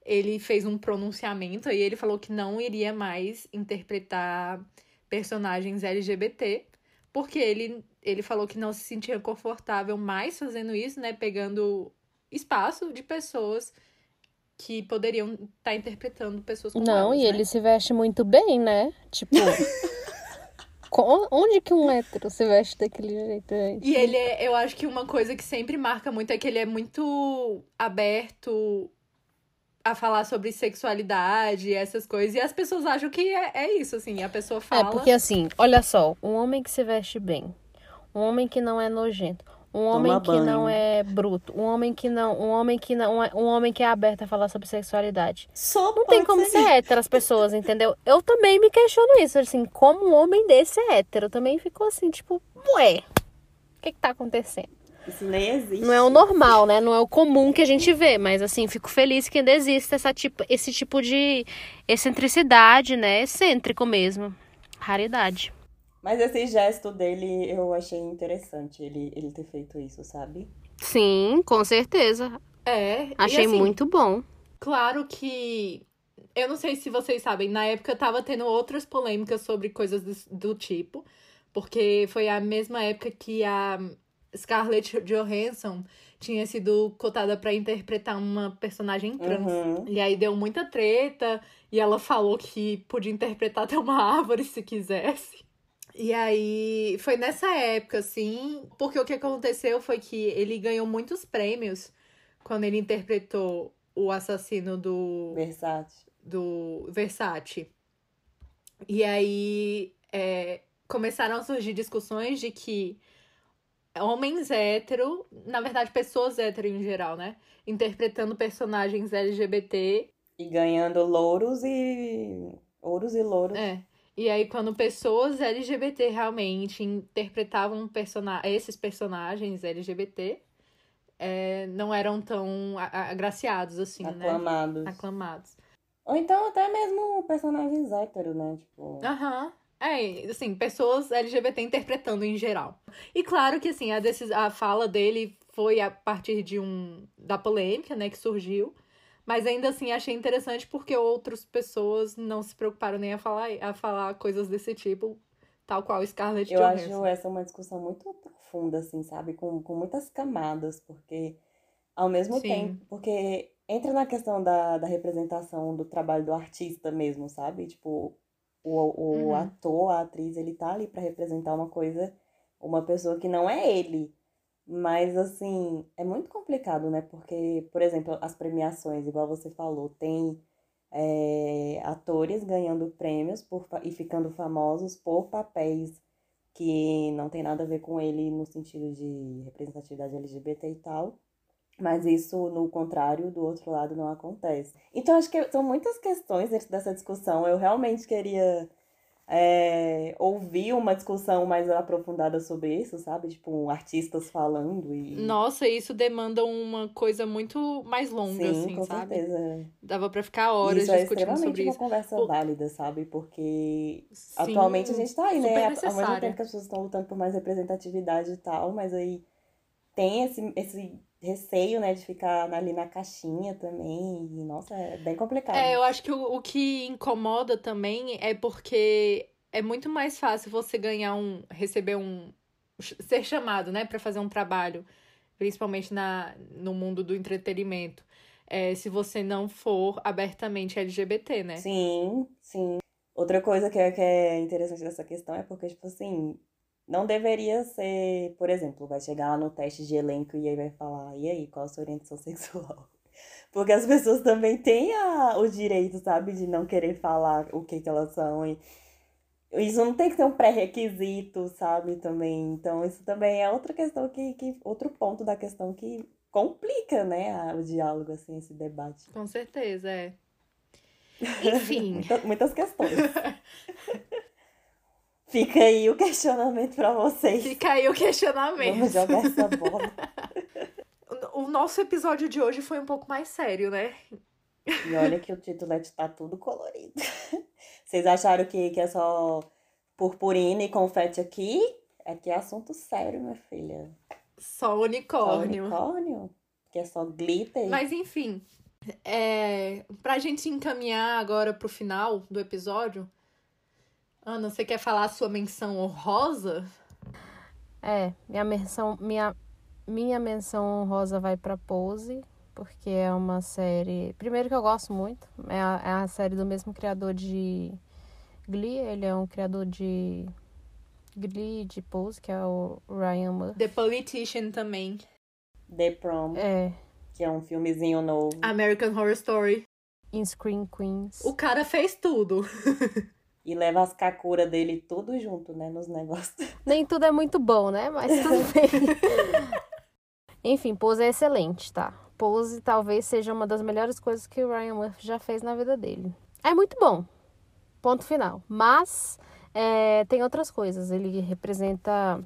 ele fez um pronunciamento e ele falou que não iria mais interpretar personagens LGBT, porque ele, ele falou que não se sentia confortável mais fazendo isso, né? Pegando espaço de pessoas que poderiam estar tá interpretando pessoas como Não, elas, e né? ele se veste muito bem, né? Tipo. onde que um hétero se veste daquele jeito, gente? E ele é, eu acho que uma coisa que sempre marca muito é que ele é muito aberto a falar sobre sexualidade, essas coisas. E as pessoas acham que é, é isso, assim. A pessoa fala. É, porque assim, olha só, um homem que se veste bem, um homem que não é nojento, um homem que banho. não é bruto, um homem que não, um homem que não, é- um homem que é aberto a falar sobre sexualidade. Só Não tem como ser hétero as pessoas, entendeu? Eu também me questiono isso, assim, como um homem desse é hétero, também ficou assim, tipo, ué, o que que tá acontecendo? Isso nem existe. Não é o normal, né? Não é o comum que a gente vê, mas assim, fico feliz que ainda existe essa tipo, esse tipo de excentricidade, né? Excêntrico mesmo. Raridade. Mas esse gesto dele eu achei interessante, ele, ele ter feito isso, sabe? Sim, com certeza. É. Achei assim, muito bom. Claro que. Eu não sei se vocês sabem, na época tava tendo outras polêmicas sobre coisas do, do tipo, porque foi a mesma época que a Scarlett Johansson tinha sido cotada pra interpretar uma personagem trans. Uhum. E aí deu muita treta, e ela falou que podia interpretar até uma árvore se quisesse. E aí foi nessa época, assim, porque o que aconteceu foi que ele ganhou muitos prêmios quando ele interpretou o assassino do, Versátil. do Versace. E aí é, começaram a surgir discussões de que homens hétero, na verdade, pessoas hétero em geral, né? Interpretando personagens LGBT. E ganhando louros e. Ouros e louros. É. E aí, quando pessoas LGBT realmente interpretavam persona esses personagens LGBT, é, não eram tão agraciados assim, né? aclamados. Aclamados. Ou então até mesmo personagens héteros, né? Tipo. Aham. É, assim, pessoas LGBT interpretando em geral. E claro que, assim, a, decis... a fala dele foi a partir de um... da polêmica, né, que surgiu. Mas ainda assim, achei interessante porque outras pessoas não se preocuparam nem a falar, a falar coisas desse tipo, tal qual Scarlett Eu Johansson. acho essa uma discussão muito profunda, assim, sabe? Com, com muitas camadas, porque ao mesmo Sim. tempo, porque entra na questão da, da representação do trabalho do artista mesmo, sabe? Tipo, o, o Uhum. ator, a atriz, ele tá ali pra representar uma coisa, uma pessoa que não é ele. Mas, assim, é muito complicado, né? Porque, por exemplo, as premiações, igual você falou, tem é, atores ganhando prêmios por, e ficando famosos por papéis que não tem nada a ver com ele no sentido de representatividade LGBT e tal. Mas isso, no contrário, do outro lado não acontece. Então, acho que são muitas questões dentro dessa discussão. Eu realmente queria é, ouvir uma discussão mais aprofundada sobre isso, sabe? Tipo, artistas falando e. Nossa, isso demanda uma coisa muito mais longa, Sim, assim, com sabe? certeza. Dava pra ficar horas isso é discutindo extremamente sobre uma isso. conversa Pô, válida, sabe? Porque Sim, atualmente a gente tá aí, né? Ao mesmo tempo que as pessoas estão lutando por mais representatividade e tal, mas aí tem esse, esse receio, né, de ficar ali na caixinha também. E, nossa, é bem complicado. É, eu acho que o, o que incomoda também é porque é muito mais fácil você ganhar um, receber um, ser chamado, né, Pra fazer um trabalho, principalmente na, no mundo do entretenimento, é, se você não for abertamente LGBT, né? Sim, sim. Outra coisa que é, que é interessante dessa questão é porque, tipo assim, não deveria ser, por exemplo, vai chegar lá no teste de elenco e aí vai falar, e aí, qual a sua orientação sexual? Porque as pessoas também têm a, o direito, sabe, de não querer falar o que que elas são e isso não tem que ser um pré-requisito, sabe, também. Então, isso também é outra questão que, que outro ponto da questão que complica, né, a- o diálogo, assim, esse debate. Com certeza, é. Enfim, Muita- muitas questões. Fica aí o questionamento pra vocês. fica aí o questionamento. Vamos jogar essa bola. O nosso episódio de hoje foi um pouco mais sério, né? E olha que o titulete tá tudo colorido. Vocês acharam que, que é só purpurina e confete aqui? Aqui é assunto sério, minha filha. Só Só unicórnio. unicórnio? Que é só glitter? Mas enfim, É, pra gente encaminhar agora pro final do episódio, Ana, você quer falar a sua menção honrosa? É, minha menção, minha, minha menção honrosa vai pra Pose, porque é uma série. Primeiro que eu gosto muito, é a, é a série do mesmo criador de Glee, ele é um criador de Glee de Pose, que é o Ryan Murphy. The Politician também. The Prom, É, que é um filmezinho novo. American Horror Story. em Screen Queens. O cara fez tudo. E leva as kakuras dele tudo junto, né, nos negócios. Nem tudo é muito bom, né? Mas tudo bem. Enfim, Pose é excelente, tá? Pose talvez seja uma das melhores coisas que o Ryan Murphy já fez na vida dele. É muito bom. Ponto final. Mas é, tem outras coisas. Ele representa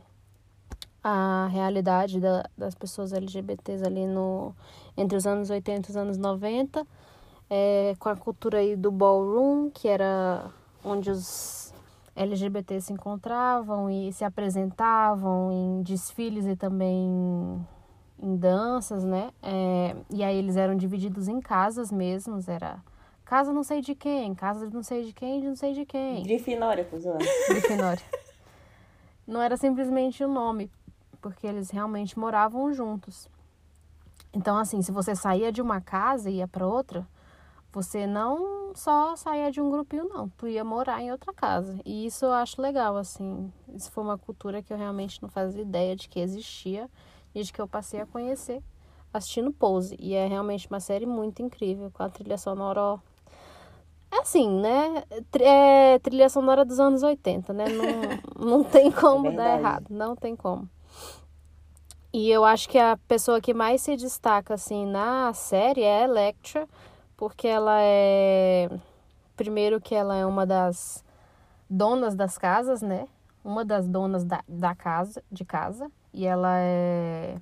a realidade da- das pessoas LGBTs ali no entre os anos 80 e os anos 90, é, com a cultura aí do ballroom, que era onde os LGBTs se encontravam e se apresentavam em desfiles e também em danças, né? É, e aí eles eram divididos em casas mesmos, era casa não sei de quem, casa de não sei de quem, de não sei de quem. Grifinória, cuzão. Grifinória. Não era simplesmente o nome, porque eles realmente moravam juntos. Então, assim, se você saía de uma casa e ia para outra, você não só saía de um grupinho, não. Tu ia morar em outra casa. E isso eu acho legal, assim. Isso foi uma cultura que eu realmente não fazia ideia de que existia e de que eu passei a conhecer assistindo Pose. E é realmente uma série muito incrível, com a trilha sonora, ó, é assim, né? É trilha sonora dos anos 80, né? Não, não tem como É dar errado. Não tem como. E eu acho que a pessoa que mais se destaca, assim, na série é a Electra, porque ela é. Primeiro, que ela é uma das donas das casas, né? Uma das donas da, da casa, de casa. E ela é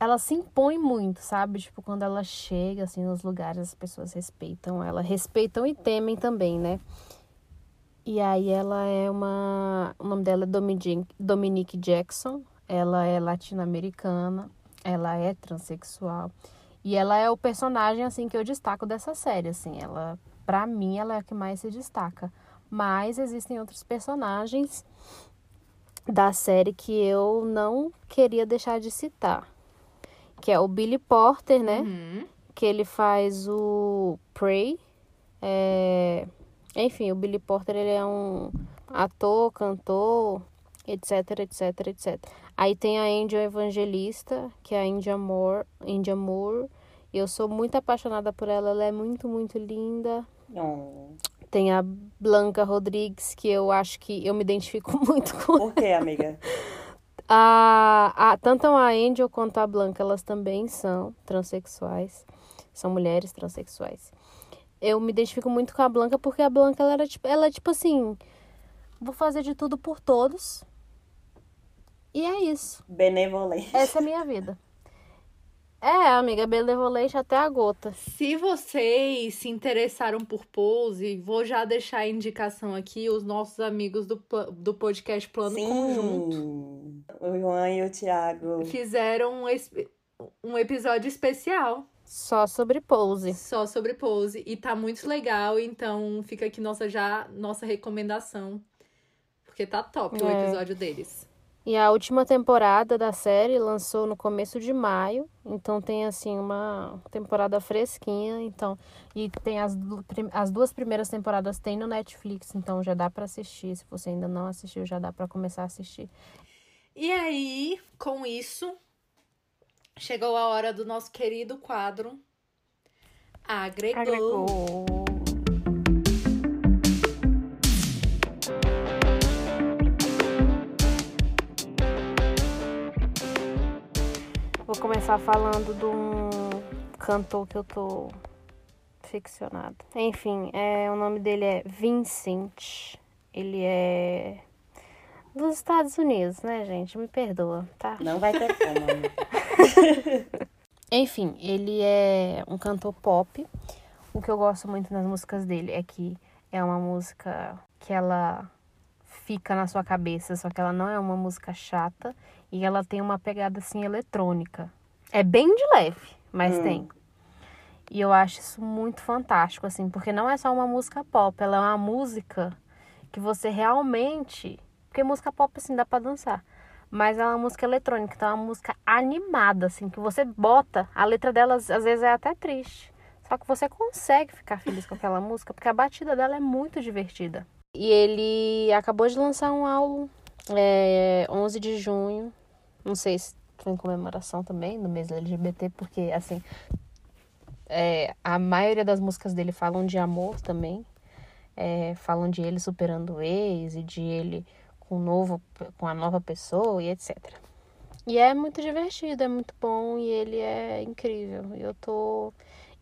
ela se impõe muito, sabe? Tipo, quando ela chega, assim, nos lugares, as pessoas respeitam ela. Respeitam e temem também, né? E aí ela é uma... O nome dela é Dominique, Dominique Jackson. Ela é latino-americana. Ela é transexual. E ela é o personagem, assim, que eu destaco dessa série, assim. Ela, pra mim, ela é a que mais se destaca. Mas existem outros personagens da série que eu não queria deixar de citar que é o Billy Porter, né? Uhum. Que ele faz o Prey. É... Enfim, o Billy Porter ele é um ator, cantor, etc, etc, etc. Aí tem a Angel Evangelista, que é a India Moore. India Moore. Eu sou muito apaixonada por ela, ela é muito, muito linda. Não. Tem a Blanca Rodrigues, que eu acho que eu me identifico muito com Por quê, amiga? a, a, tanto a Angel quanto a Blanca, elas também são transexuais. São mulheres transexuais. Eu me identifico muito com a Blanca porque a Blanca, ela, era, tipo, ela é tipo assim... Vou fazer de tudo por todos. E é isso. Benevolente. Essa é a minha vida. É, amiga, benevolente até a gota. Se vocês se interessaram por Pose, vou já deixar a indicação aqui, os nossos amigos do, do podcast Plano Conjunto Sim. O João e o Thiago. fizeram um, um episódio especial Só sobre pose. só sobre Pose e tá muito legal, então fica aqui nossa já nossa recomendação. Porque tá top o É. episódio deles. E a última temporada da série lançou no começo de maio, então tem assim uma temporada fresquinha, então e tem as, as duas primeiras temporadas tem no Netflix, então já dá pra assistir. Se você ainda não assistiu, já dá pra começar a assistir. E aí, com isso, chegou a hora do nosso querido quadro Agregou. Vou começar falando de um cantor que eu tô ficcionada. Enfim, é, o nome dele é Vincent. Ele é dos Estados Unidos, né, gente? Me perdoa, tá? Não vai ter como, amiga. Enfim, ele é um cantor pop. O que eu gosto muito nas músicas dele é que é uma música que ela fica na sua cabeça, só que ela não é uma música chata e ela tem uma pegada assim eletrônica. É bem de leve, mas Hum. tem. E eu acho isso muito fantástico, assim, porque não é só uma música pop, ela é uma música que você realmente. Porque música pop, assim, dá pra dançar. Mas é uma música eletrônica, então é uma música animada, assim, que você bota. A letra dela às vezes é até triste. Só que você consegue ficar feliz com aquela música, porque a batida dela é muito divertida. E ele acabou de lançar um álbum é, 11 de junho. Não sei se foi em comemoração também do mês LGBT, porque, assim, é, a maioria das músicas dele falam de amor também. É, falam de ele superando o ex e de ele com, novo, com a nova pessoa e etc. E é muito divertido, é muito bom e ele é incrível. Eu tô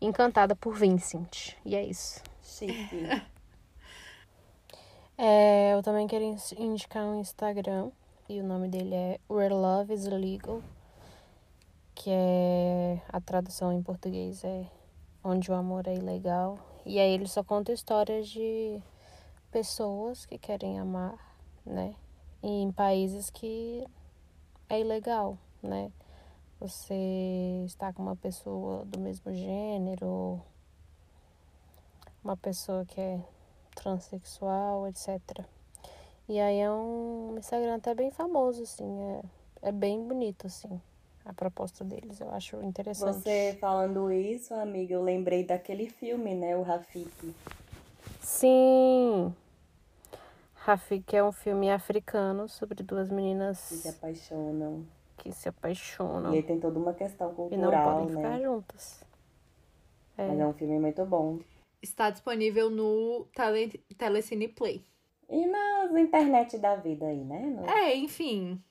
encantada por Vincent. E é isso. Chique. É, eu também queria indicar um Instagram. E o nome dele é Where Love is Legal. Que é. A tradução em português é Onde o Amor é Ilegal. E aí ele só conta histórias de pessoas que querem amar, né? Em países que é ilegal, né? Você está com uma pessoa do mesmo gênero, uma pessoa que é transexual, etc. E aí é um Instagram até bem famoso, assim, é, é bem bonito, assim, a proposta deles, eu acho interessante. Você falando isso, amiga, eu lembrei daquele filme, né, o Rafiki. Sim! Rafiki é um filme africano sobre duas meninas que se apaixonam que se apaixonam. E aí tem toda uma questão cultural, e não podem né? ficar juntas. É. Mas é um filme muito bom. Está disponível no Tele, Telecine Play. E na internet da vida aí, né? No... É, enfim.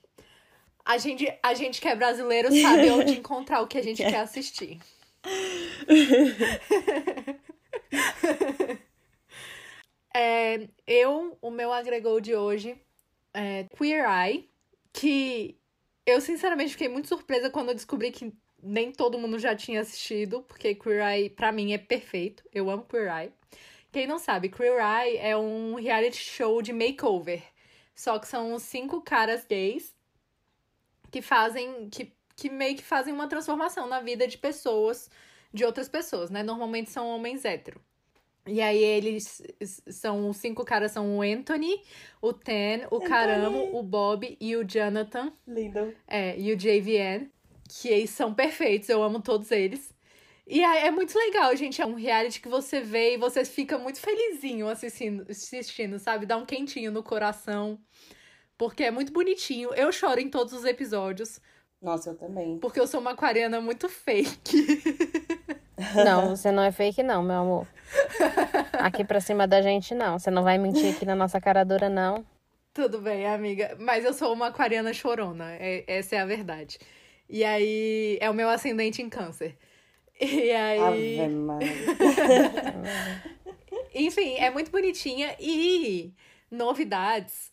A gente, a gente que é brasileiro sabe onde encontrar o que a gente quer assistir. é, eu, o meu agregou de hoje é Queer Eye, que eu, sinceramente, fiquei muito surpresa quando eu descobri que nem todo mundo já tinha assistido, porque Queer Eye, pra mim, é perfeito. Eu amo Queer Eye. Quem não sabe, Queer Eye é um reality show de makeover. Só que são cinco caras gays que fazem. que, que meio que fazem uma transformação na vida de pessoas, de outras pessoas, né? Normalmente são homens héteros. E aí eles são os cinco caras são o Anthony, o Ten, o Caramo, o Bob e o Jonathan. Lindo. É, e o JVN, que eles são perfeitos, eu amo todos eles. E é muito legal, gente. É um reality que você vê e você fica muito felizinho assistindo, assistindo, sabe? Dá um quentinho no coração. Porque é muito bonitinho. Eu choro em todos os episódios. Nossa, eu também. Porque eu sou uma aquariana muito fake. Não, você não é fake, não, meu amor. Aqui pra cima da gente, não. Você não vai mentir aqui na nossa cara dura, não. Tudo bem, amiga. Mas eu sou uma aquariana chorona. É, essa é a verdade. E aí, é o meu ascendente em câncer. E aí. Enfim, é muito bonitinha. E novidades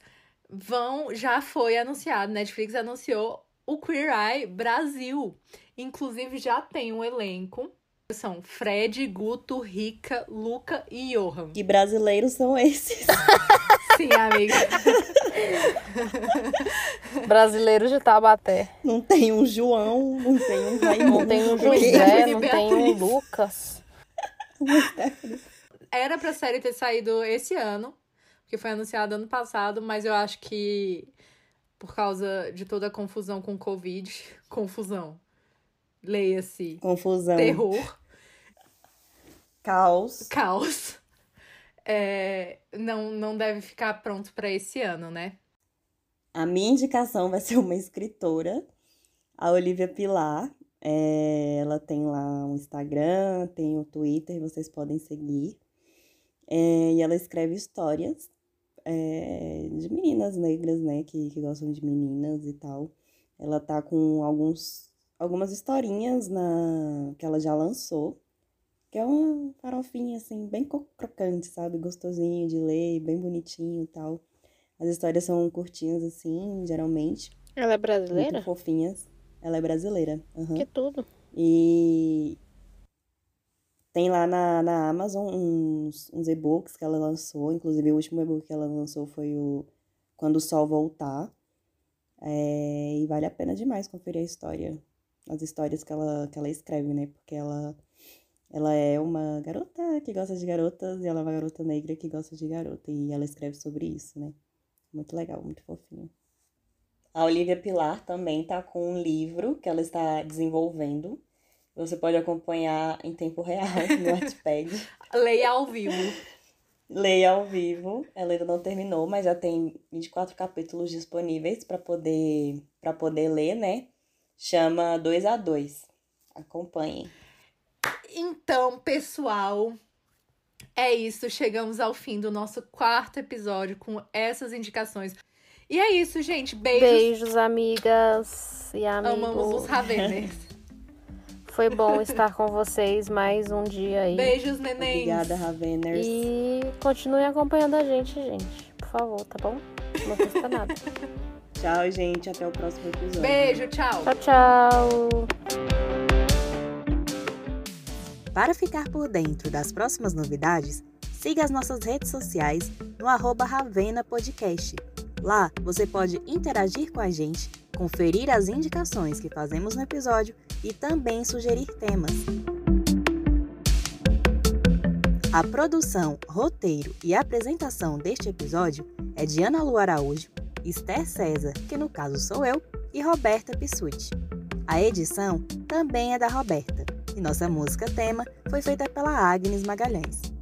vão. Já foi anunciado. Netflix anunciou o Queer Eye Brasil. Inclusive, já tem um elenco são Fred, Guto, Rica, Luca e Johan. Que brasileiros são esses? Sim, amiga. Brasileiros de Tabaté. Não tem um João, não tem um Raimundo. Não tem um José, não tem um Lucas. Era pra série ter saído esse ano, que foi anunciado ano passado, mas eu acho que por causa de toda a confusão com o Covid, confusão, leia-se. Confusão. Terror. Caos. Caos. É, não, não deve ficar pronto para esse ano, né? A minha indicação vai ser uma escritora, a Olivia Pilar. É, ela tem lá um Instagram, tem o um Twitter, vocês podem seguir. É, e ela escreve histórias é, de meninas negras, né, que, que gostam de meninas e tal. Ela tá com alguns algumas historinhas na que ela já lançou, que é uma farofinha assim, bem crocante, sabe? Gostosinho de ler, bem bonitinho e tal. As histórias são curtinhas assim, geralmente. Ela é brasileira? Muito fofinhas. Ela é brasileira. Uhum. Que tudo. E tem lá na, na Amazon uns, uns e-books que ela lançou. Inclusive, o último e-book que ela lançou foi o Quando o Sol Voltar. É, e vale a pena demais conferir a história as histórias que ela, que ela escreve, né? Porque ela, Ela é uma garota que gosta de garotas e ela é uma garota negra que gosta de garota. E ela escreve sobre isso, né? Muito legal, muito fofinho. A Olivia Pilar também tá com um livro que ela está desenvolvendo. Você pode acompanhar em tempo real no Wattpad. Leia ao vivo. Leia ao vivo. Ela ainda não terminou, mas já tem 24 capítulos disponíveis para poder para poder ler, né? Chama 2 a 2. Acompanhem. Então, pessoal, é isso. Chegamos ao fim do nosso quarto episódio com essas indicações. E é isso, gente. Beijos. Beijos, amigas e amigos. Amamos os Raveners. Foi bom estar com vocês mais um dia aí. Beijos, neném. Obrigada, Raveners. E continuem acompanhando a gente, gente. Por favor, tá bom? Não custa nada. Tchau, gente. Até o próximo episódio. Beijo, tchau. Tchau, tchau. Para ficar por dentro das próximas novidades, siga as nossas redes sociais no arroba Ravena Podcast. Lá você pode interagir com a gente, conferir as indicações que fazemos no episódio e também sugerir temas. A produção, roteiro e apresentação deste episódio é de Ana Lu Araújo, Esther César, que no caso sou eu, e Roberta Pissuti. A edição também é da Roberta, e nossa música tema foi feita pela Agnes Magalhães.